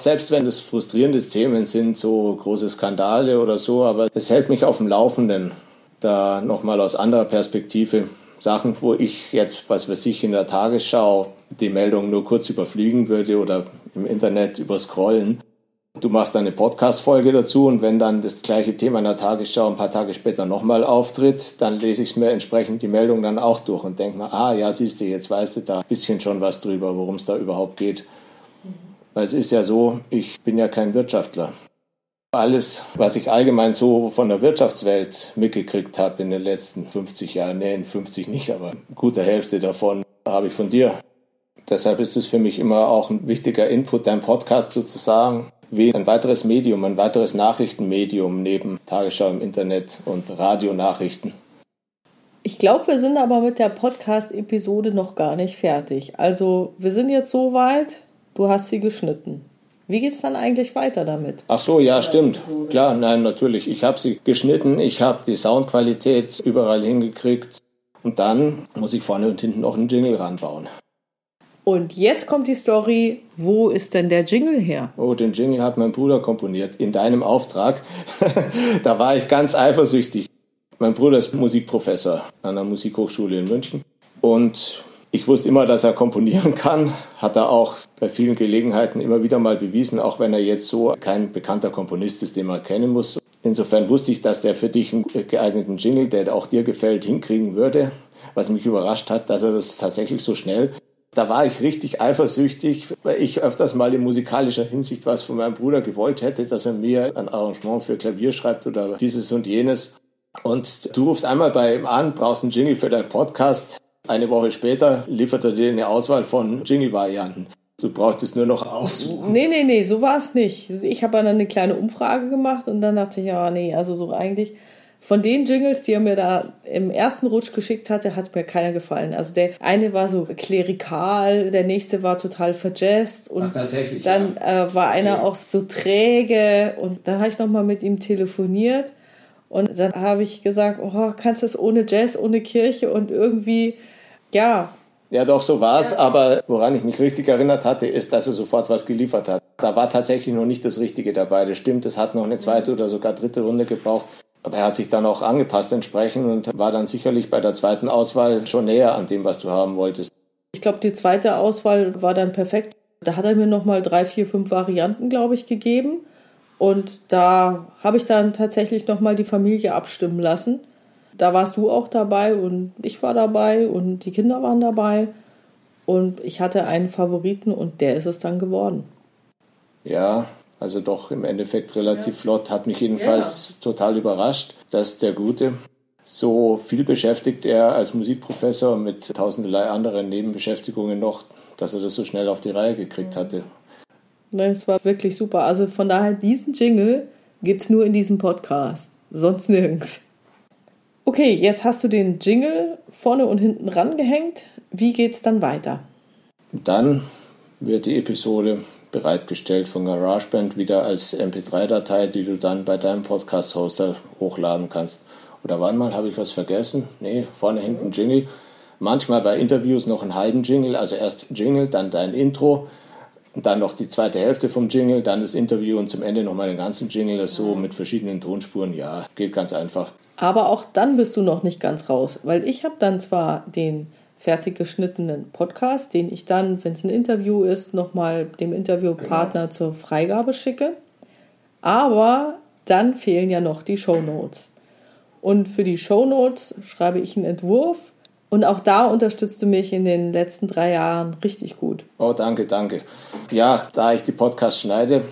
Selbst wenn das frustrierende Themen sind, so große Skandale oder so, aber es hält mich auf dem Laufenden. Da nochmal aus anderer Perspektive Sachen, wo ich jetzt, was weiß ich, in der Tagesschau die Meldung nur kurz überfliegen würde oder im Internet überscrollen. Du machst eine Podcast-Folge dazu und wenn dann das gleiche Thema in der Tagesschau ein paar Tage später nochmal auftritt, dann lese ich mir entsprechend die Meldung dann auch durch und denke mir, ah ja, siehst du, jetzt weißt du da ein bisschen schon was drüber, worum es da überhaupt geht. Weil es ist ja so, ich bin ja kein Wirtschaftler. Alles, was ich allgemein so von der Wirtschaftswelt mitgekriegt habe in den letzten 50 Jahren, nee, in 50 nicht, aber gute Hälfte davon habe ich von dir Deshalb ist es für mich immer auch ein wichtiger Input, dein Podcast sozusagen, wie ein weiteres Medium, ein weiteres Nachrichtenmedium neben Tagesschau im Internet und Radionachrichten. Ich glaube, wir sind aber mit der Podcast-Episode noch gar nicht fertig. Also, wir sind jetzt so weit, du hast sie geschnitten. Wie geht es dann eigentlich weiter damit? Ach so, ja, stimmt. Klar, nein, natürlich. Ich habe sie geschnitten, ich habe die Soundqualität überall hingekriegt und dann muss ich vorne und hinten noch einen Jingle ranbauen. Und jetzt kommt die Story, wo ist denn der Jingle her? Oh, den Jingle hat mein Bruder komponiert, in deinem Auftrag. (laughs) da war ich ganz eifersüchtig. Mein Bruder ist Musikprofessor an der Musikhochschule in München. Und ich wusste immer, dass er komponieren kann, hat er auch bei vielen Gelegenheiten immer wieder mal bewiesen, auch wenn er jetzt so kein bekannter Komponist ist, den man kennen muss. Insofern wusste ich, dass der für dich einen geeigneten Jingle, der auch dir gefällt, hinkriegen würde. Was mich überrascht hat, dass er das tatsächlich so schnell da war ich richtig eifersüchtig, weil ich öfters mal in musikalischer Hinsicht was von meinem Bruder gewollt hätte, dass er mir ein Arrangement für Klavier schreibt oder dieses und jenes. Und du rufst einmal bei ihm an, brauchst einen Jingle für deinen Podcast. Eine Woche später liefert er dir eine Auswahl von Jingle-Varianten. Du brauchtest nur noch aussuchen. Nee, nee, nee, so war es nicht. Ich habe dann eine kleine Umfrage gemacht und dann dachte ich, ja, nee, also so eigentlich von den Jingles, die er mir da im ersten Rutsch geschickt hatte, hat mir keiner gefallen. Also der eine war so klerikal, der nächste war total verjazzt und Ach, dann ja. äh, war einer okay. auch so träge und dann habe ich nochmal mit ihm telefoniert und dann habe ich gesagt, oh, kannst du das ohne Jazz, ohne Kirche und irgendwie, ja, ja, doch, so war es. Ja. Aber woran ich mich richtig erinnert hatte, ist, dass er sofort was geliefert hat. Da war tatsächlich noch nicht das Richtige dabei. Das stimmt, es hat noch eine zweite oder sogar dritte Runde gebraucht. Aber er hat sich dann auch angepasst entsprechend und war dann sicherlich bei der zweiten Auswahl schon näher an dem, was du haben wolltest. Ich glaube, die zweite Auswahl war dann perfekt. Da hat er mir nochmal drei, vier, fünf Varianten, glaube ich, gegeben. Und da habe ich dann tatsächlich nochmal die Familie abstimmen lassen. Da warst du auch dabei und ich war dabei und die Kinder waren dabei. Und ich hatte einen Favoriten und der ist es dann geworden. Ja, also doch im Endeffekt relativ ja. flott. Hat mich jedenfalls ja. total überrascht, dass der Gute so viel beschäftigt er als Musikprofessor mit tausenderlei anderen Nebenbeschäftigungen noch, dass er das so schnell auf die Reihe gekriegt hatte. Es war wirklich super. Also von daher, diesen Jingle gibt es nur in diesem Podcast, sonst nirgends. Okay, jetzt hast du den Jingle vorne und hinten rangehängt. Wie geht's dann weiter? Dann wird die Episode bereitgestellt von GarageBand wieder als MP3-Datei, die du dann bei deinem Podcast-Hoster hochladen kannst. Oder wann mal habe ich was vergessen? Nee, vorne hinten Jingle. Manchmal bei Interviews noch einen halben Jingle, also erst Jingle, dann dein Intro, dann noch die zweite Hälfte vom Jingle, dann das Interview und zum Ende nochmal den ganzen Jingle, das so mit verschiedenen Tonspuren. Ja, geht ganz einfach. Aber auch dann bist du noch nicht ganz raus, weil ich habe dann zwar den fertig geschnittenen Podcast, den ich dann, wenn es ein Interview ist, nochmal dem Interviewpartner genau. zur Freigabe schicke. Aber dann fehlen ja noch die Show Notes. Und für die Show Notes schreibe ich einen Entwurf und auch da unterstützt du mich in den letzten drei Jahren richtig gut. Oh, danke, danke. Ja, da ich die Podcasts schneide,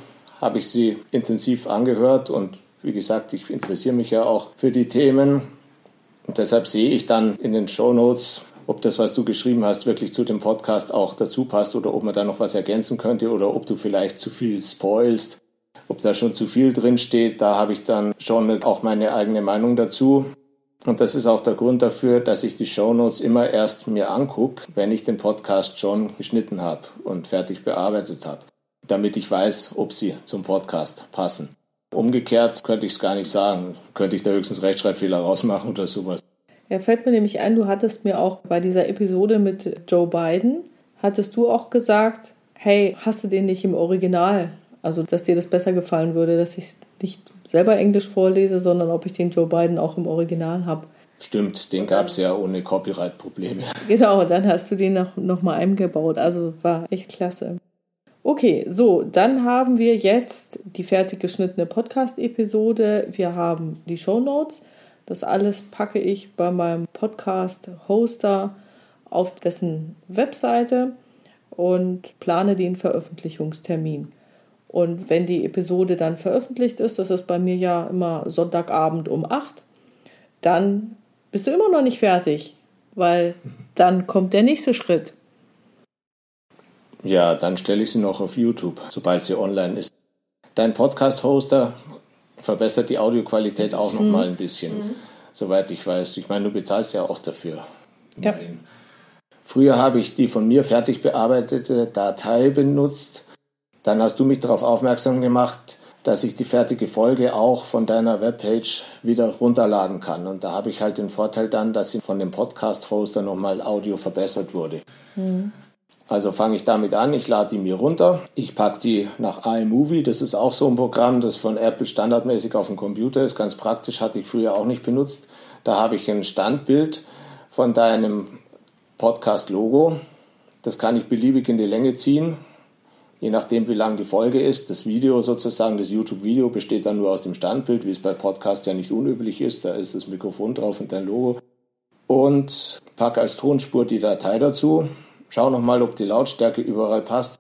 habe ich sie intensiv angehört und wie gesagt, ich interessiere mich ja auch für die Themen. Und deshalb sehe ich dann in den Show Notes, ob das, was du geschrieben hast, wirklich zu dem Podcast auch dazu passt oder ob man da noch was ergänzen könnte oder ob du vielleicht zu viel spoilst, ob da schon zu viel drin steht. Da habe ich dann schon auch meine eigene Meinung dazu. Und das ist auch der Grund dafür, dass ich die Show Notes immer erst mir angucke, wenn ich den Podcast schon geschnitten habe und fertig bearbeitet habe, damit ich weiß, ob sie zum Podcast passen. Umgekehrt könnte ich es gar nicht sagen. Könnte ich da höchstens Rechtschreibfehler rausmachen oder sowas. Ja, fällt mir nämlich ein, du hattest mir auch bei dieser Episode mit Joe Biden, hattest du auch gesagt, hey, hast du den nicht im Original? Also, dass dir das besser gefallen würde, dass ich nicht selber Englisch vorlese, sondern ob ich den Joe Biden auch im Original habe. Stimmt, den gab es ja ohne Copyright-Probleme. (laughs) Genau, dann hast du den noch, noch mal eingebaut. Also war echt klasse. Okay, so, dann haben wir jetzt die fertig geschnittene Podcast-Episode. Wir haben die Show Notes. Das alles packe ich bei meinem Podcast-Hoster auf dessen Webseite und plane den Veröffentlichungstermin. Und wenn die Episode dann veröffentlicht ist, das ist bei mir ja immer Sonntagabend um 8, dann bist du immer noch nicht fertig, weil dann kommt der nächste Schritt. Ja, dann stelle ich sie noch auf YouTube, sobald sie online ist. Dein Podcast-Hoster verbessert die Audioqualität auch noch mhm. mal ein bisschen, mhm. soweit ich weiß. Ich meine, du bezahlst ja auch dafür. Ja. Früher habe ich die von mir fertig bearbeitete Datei benutzt. Dann hast du mich darauf aufmerksam gemacht, dass ich die fertige Folge auch von deiner Webpage wieder runterladen kann. Und da habe ich halt den Vorteil dann, dass sie von dem Podcast-Hoster nochmal Audio verbessert wurde. Mhm. Also fange ich damit an, ich lade die mir runter, ich packe die nach iMovie, das ist auch so ein Programm, das von Apple standardmäßig auf dem Computer ist, ganz praktisch, hatte ich früher auch nicht benutzt. Da habe ich ein Standbild von deinem Podcast-Logo, das kann ich beliebig in die Länge ziehen, je nachdem wie lang die Folge ist. Das Video sozusagen, das YouTube-Video besteht dann nur aus dem Standbild, wie es bei Podcasts ja nicht unüblich ist, da ist das Mikrofon drauf und dein Logo. Und packe als Tonspur die Datei dazu Schau nochmal, ob die Lautstärke überall passt.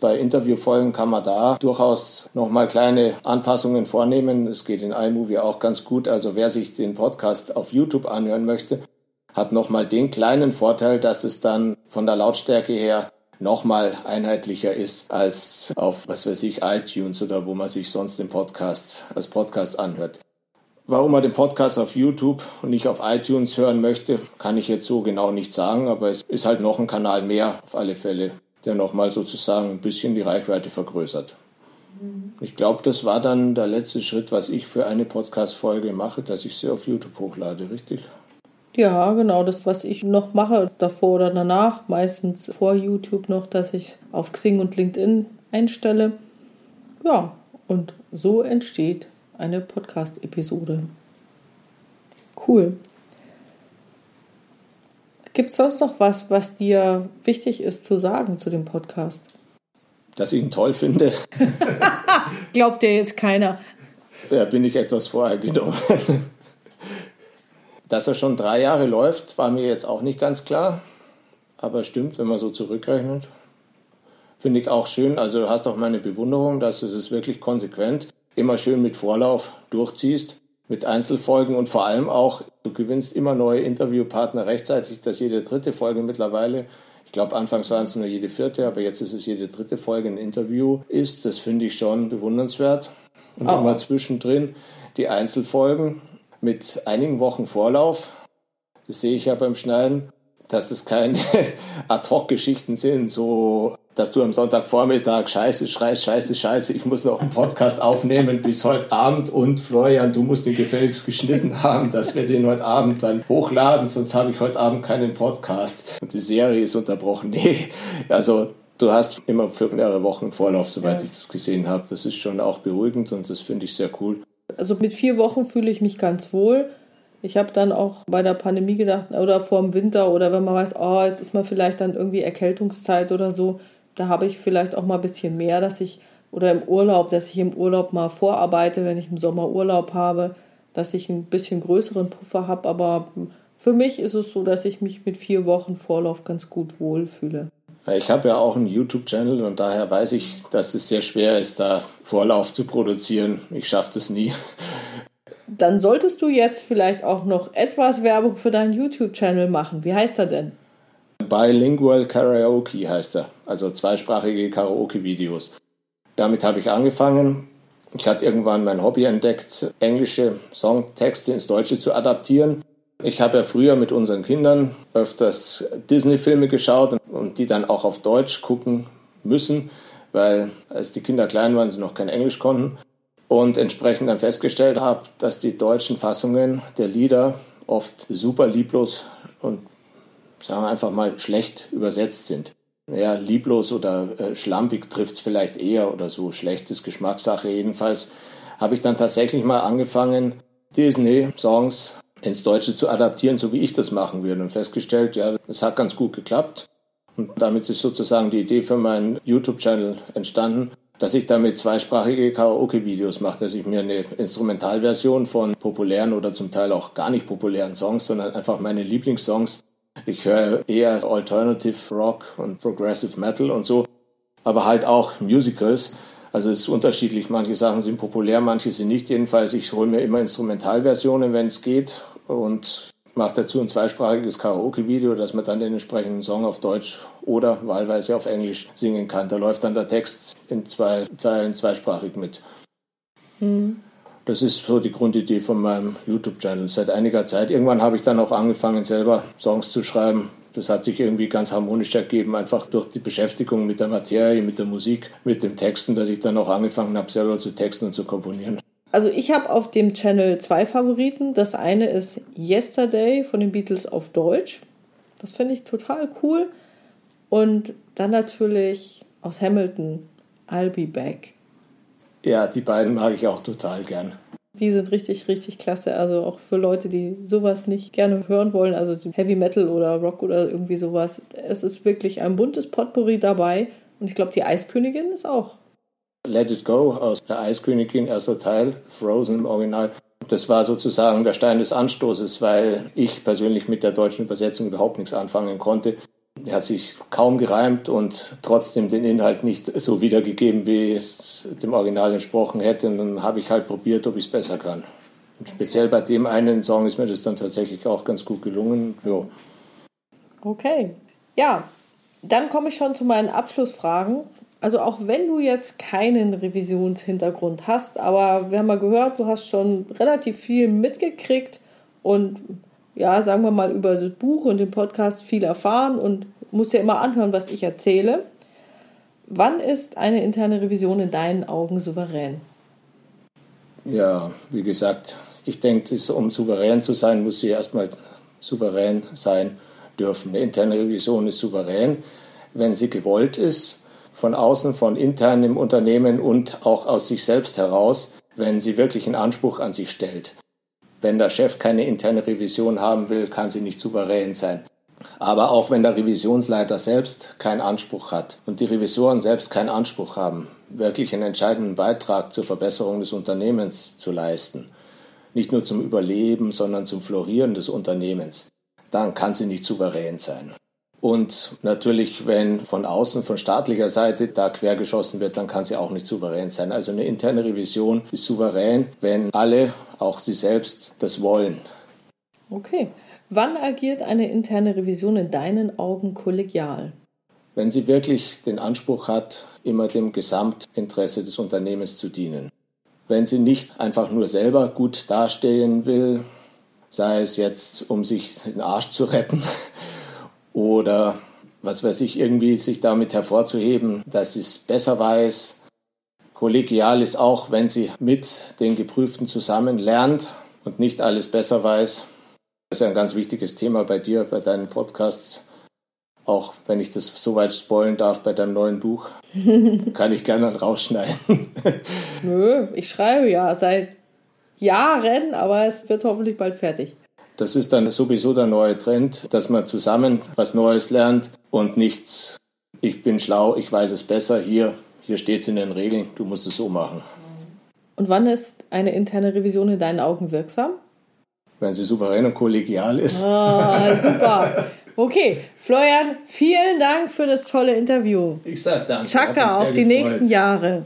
Bei Interviewfolgen kann man da durchaus nochmal kleine Anpassungen vornehmen. Es geht in iMovie auch ganz gut. Also wer sich den Podcast auf YouTube anhören möchte, hat nochmal den kleinen Vorteil, dass es dann von der Lautstärke her nochmal einheitlicher ist als auf, was weiß ich, iTunes oder wo man sich sonst den Podcast als Podcast anhört. Warum man den Podcast auf YouTube und nicht auf iTunes hören möchte, kann ich jetzt so genau nicht sagen, aber es ist halt noch ein Kanal mehr auf alle Fälle, der nochmal sozusagen ein bisschen die Reichweite vergrößert. Ich glaube, das war dann der letzte Schritt, was ich für eine Podcast-Folge mache, dass ich sie auf YouTube hochlade, richtig? Ja, genau, das, was ich noch mache, davor oder danach, meistens vor YouTube noch, dass ich auf Xing und LinkedIn einstelle. Ja, und so entsteht eine Podcast-Episode. Cool. Gibt es sonst noch was, was dir wichtig ist zu sagen zu dem Podcast? Dass ich ihn toll finde. (laughs) Glaubt dir jetzt keiner. Da bin ich etwas vorher genommen. Dass er schon drei Jahre läuft, war mir jetzt auch nicht ganz klar. Aber stimmt, wenn man so zurückrechnet. Finde ich auch schön. Also du hast auch meine Bewunderung, dass es wirklich konsequent immer schön mit Vorlauf durchziehst, mit Einzelfolgen und vor allem auch, du gewinnst immer neue Interviewpartner rechtzeitig, dass jede dritte Folge mittlerweile, ich glaube anfangs waren es nur jede vierte, aber jetzt ist es jede dritte Folge ein Interview ist. Das finde ich schon bewundernswert. Und oh. immer zwischendrin die Einzelfolgen mit einigen Wochen Vorlauf. Das sehe ich ja beim Schneiden, dass das keine (laughs) Ad-Hoc-Geschichten sind, so dass du am Sonntagvormittag Scheiße schreist, Scheiße, Scheiße, ich muss noch einen Podcast aufnehmen bis heute Abend und Florian, du musst den gefälligst geschnitten (laughs) haben, dass wir den heute Abend dann hochladen, sonst habe ich heute Abend keinen Podcast und die Serie ist unterbrochen. (laughs) Nee, also du hast immer für mehrere Wochen Vorlauf, soweit ja. ich das gesehen habe. Das ist schon auch beruhigend und das finde ich sehr cool. Also mit vier Wochen fühle ich mich ganz wohl. Ich habe dann auch bei der Pandemie gedacht, oder vor dem Winter, oder wenn man weiß, oh, jetzt ist mal vielleicht dann irgendwie Erkältungszeit oder so, da habe ich vielleicht auch mal ein bisschen mehr, dass ich, oder im Urlaub, dass ich im Urlaub mal vorarbeite, wenn ich im Sommer Urlaub habe, dass ich ein bisschen größeren Puffer habe. Aber für mich ist es so, dass ich mich mit vier Wochen Vorlauf ganz gut wohlfühle. Ich habe ja auch einen YouTube-Channel und daher weiß ich, dass es sehr schwer ist, da Vorlauf zu produzieren. Ich schaffe das nie. Dann solltest du jetzt vielleicht auch noch etwas Werbung für deinen YouTube-Channel machen. Wie heißt er denn? Bilingual Karaoke heißt er, also zweisprachige Karaoke-Videos. Damit habe ich angefangen. Ich hatte irgendwann mein Hobby entdeckt, englische Songtexte ins Deutsche zu adaptieren. Ich habe ja früher mit unseren Kindern öfters Disney-Filme geschaut und die dann auch auf Deutsch gucken müssen, weil als die Kinder klein waren, sie noch kein Englisch konnten. Und entsprechend dann festgestellt habe, dass die deutschen Fassungen der Lieder oft super lieblos und sagen wir einfach mal, schlecht übersetzt sind. Ja, lieblos oder äh, schlampig trifft's vielleicht eher oder so, schlechtes Geschmackssache. Jedenfalls habe ich dann tatsächlich mal angefangen, Disney-Songs ins Deutsche zu adaptieren, so wie ich das machen würde und festgestellt, ja, das hat ganz gut geklappt. Und damit ist sozusagen die Idee für meinen YouTube-Channel entstanden, dass ich damit zweisprachige Karaoke-Videos mache, dass ich mir eine Instrumentalversion von populären oder zum Teil auch gar nicht populären Songs, sondern einfach meine Lieblingssongs ich höre eher Alternative Rock und Progressive Metal und so, aber halt auch Musicals. Also es ist unterschiedlich. Manche Sachen sind populär, manche sind nicht. Jedenfalls, ich hole mir immer Instrumentalversionen, wenn es geht und mache dazu ein zweisprachiges Karaoke-Video, dass man dann den entsprechenden Song auf Deutsch oder wahlweise auf Englisch singen kann. Da läuft dann der Text in zwei Zeilen zweisprachig mit. Mhm. Das ist so die Grundidee von meinem YouTube-Channel seit einiger Zeit. Irgendwann habe ich dann auch angefangen, selber Songs zu schreiben. Das hat sich irgendwie ganz harmonisch ergeben, einfach durch die Beschäftigung mit der Materie, mit der Musik, mit dem Texten, dass ich dann auch angefangen habe, selber zu texten und zu komponieren. Also ich habe auf dem Channel zwei Favoriten. Das eine ist Yesterday von den Beatles auf Deutsch. Das finde ich total cool. Und dann natürlich aus Hamilton, I'll Be Back. Ja, die beiden mag ich auch total gern. Die sind richtig, richtig klasse. Also auch für Leute, die sowas nicht gerne hören wollen, also Heavy Metal oder Rock oder irgendwie sowas. Es ist wirklich ein buntes Potpourri dabei. Und ich glaube, die Eiskönigin ist auch. Let It Go aus der Eiskönigin, erster Teil, Frozen im Original. Das war sozusagen der Stein des Anstoßes, weil ich persönlich mit der deutschen Übersetzung überhaupt nichts anfangen konnte. Er hat sich kaum gereimt und trotzdem den Inhalt nicht so wiedergegeben, wie es dem Original entsprochen hätte. Und dann habe ich halt probiert, ob ich es besser kann. Und speziell bei dem einen Song ist mir das dann tatsächlich auch ganz gut gelungen. Ja. Okay. Ja, dann komme ich schon zu meinen Abschlussfragen. also auch wenn du jetzt keinen Revisionshintergrund hast, aber wir haben mal gehört, du hast schon relativ viel mitgekriegt und ja, sagen wir mal über das Buch und den Podcast viel erfahren und musst ja immer anhören, was ich erzähle. Wann ist eine interne Revision in deinen Augen souverän? Ja, wie gesagt, ich denke, um souverän zu sein, muss sie erstmal souverän sein dürfen. Eine interne Revision ist souverän, wenn sie gewollt ist, von außen, von intern im Unternehmen und auch aus sich selbst heraus, wenn sie wirklich einen Anspruch an sich stellt. Wenn der Chef keine interne Revision haben will, kann sie nicht souverän sein. Aber auch wenn der Revisionsleiter selbst keinen Anspruch hat und die Revisoren selbst keinen Anspruch haben, wirklich einen entscheidenden Beitrag zur Verbesserung des Unternehmens zu leisten, nicht nur zum Überleben, sondern zum Florieren des Unternehmens, dann kann sie nicht souverän sein. Und natürlich, wenn von außen, von staatlicher Seite da quergeschossen wird, dann kann sie auch nicht souverän sein. Also eine interne Revision ist souverän, wenn alle, auch sie selbst, das wollen. Okay. Wann agiert eine interne Revision in deinen Augen kollegial? Wenn sie wirklich den Anspruch hat, immer dem Gesamtinteresse des Unternehmens zu dienen. Wenn sie nicht einfach nur selber gut dastehen will, sei es jetzt, um sich den Arsch zu retten oder was weiß ich, irgendwie sich damit hervorzuheben, dass sie es besser weiß. Kollegial ist auch, wenn sie mit den Geprüften zusammen lernt und nicht alles besser weiß. Das ist ein ganz wichtiges Thema bei dir, bei deinen Podcasts. Auch wenn ich das so weit spoilen darf bei deinem neuen Buch, (laughs) kann ich gerne rausschneiden. Nö, ich schreibe ja seit Jahren, aber es wird hoffentlich bald fertig. Das ist dann sowieso der neue Trend, dass man zusammen was Neues lernt und nichts, ich bin schlau, ich weiß es besser, hier, hier steht es in den Regeln, du musst es so machen. Und wann ist eine interne Revision in deinen Augen wirksam? Wenn sie souverän und kollegial ist. Ah, super. Okay, Florian, vielen Dank für das tolle Interview. Ich sag danke. Chaka auf die gefreut. nächsten Jahre.